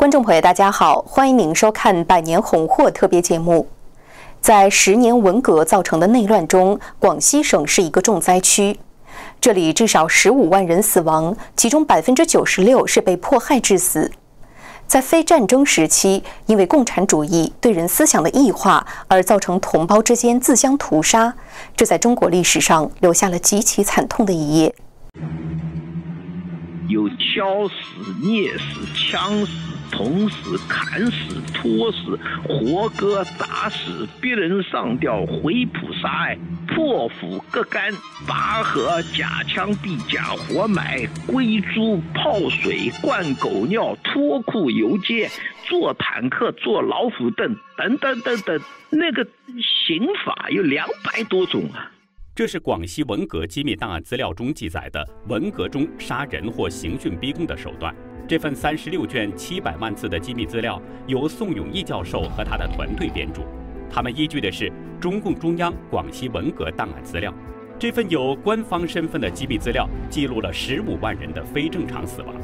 观众朋友，大家好，欢迎您收看《百年红祸》特别节目。在十年文革造成的内乱中，广西省是一个重灾区。这里至少十五万人死亡，其中百分之九十六是被迫害致死。在非战争时期，因为共产主义对人思想的异化而造成同胞之间自相屠杀，这在中国历史上留下了极其惨痛的一页。有敲死、捏死、枪死。捅死、砍死、拖死、活割、打死、逼人上吊、回浦杀害、破釜割肝、拔河、假枪毙假、活埋、龟猪、泡水、灌狗尿、脱裤游街、坐坦克、坐老虎凳等等等等，那个刑法有两百多种啊！这是广西文革机密档案资料中记载的文革中杀人或刑讯逼供的手段。这份三十六卷七百万字的机密资料由宋永毅教授和他的团队编著，他们依据的是中共中央广西文革档案资料。这份有官方身份的机密资料记录了十五万人的非正常死亡。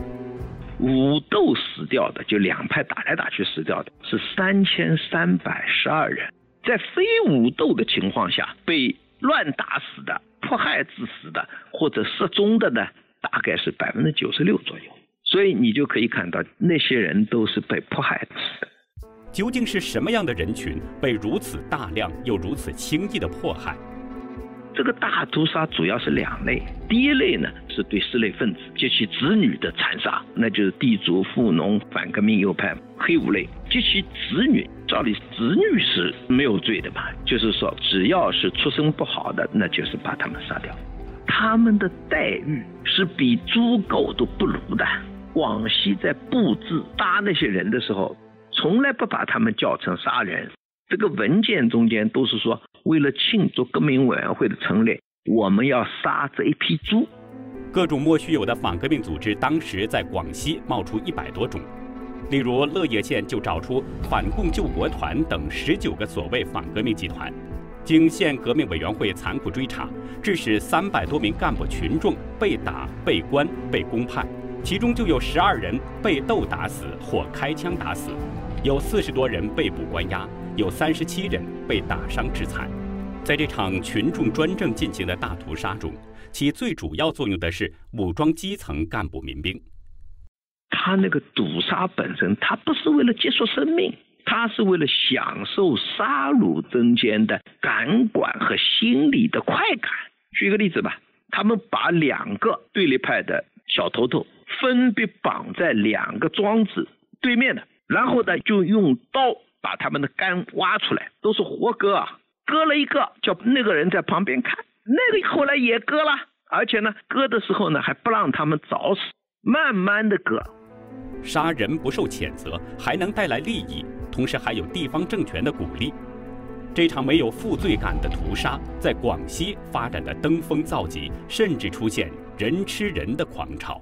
武斗死掉的，就两派打来打去死掉的是三千三百十二人，在非武斗的情况下被乱打死的、迫害致死的或者失踪的呢，大概是百分之九十六左右。所以你就可以看到，那些人都是被迫害死的。究竟是什么样的人群被如此大量又如此轻易的迫害？这个大屠杀主要是两类。第一类呢，是对失类分子及其子女的残杀，那就是地主、富农、反革命右派、黑五类及其子女。照理，子女是没有罪的嘛，就是说，只要是出身不好的，那就是把他们杀掉。他们的待遇是比猪狗都不如的。广西在布置杀那些人的时候，从来不把他们叫成杀人。这个文件中间都是说，为了庆祝革命委员会的成立，我们要杀这一批猪。各种莫须有的反革命组织当时在广西冒出一百多种，例如乐业县就找出反共救国团等十九个所谓反革命集团。经县革命委员会残酷追查，致使三百多名干部群众被打、被关、被公判。其中就有十二人被斗打死或开枪打死，有四十多人被捕关押，有三十七人被打伤致残。在这场群众专政进行的大屠杀中，起最主要作用的是武装基层干部民兵。他那个堵杀本身，他不是为了结束生命，他是为了享受杀戮中间的感官和心理的快感。举个例子吧，他们把两个对立派的小头头。分别绑在两个庄子对面的，然后呢，就用刀把他们的肝挖出来，都是活割啊，割了一个，叫那个人在旁边看，那个后来也割了，而且呢，割的时候呢，还不让他们早死，慢慢的割。杀人不受谴责，还能带来利益，同时还有地方政权的鼓励。这场没有负罪感的屠杀，在广西发展的登峰造极，甚至出现人吃人的狂潮。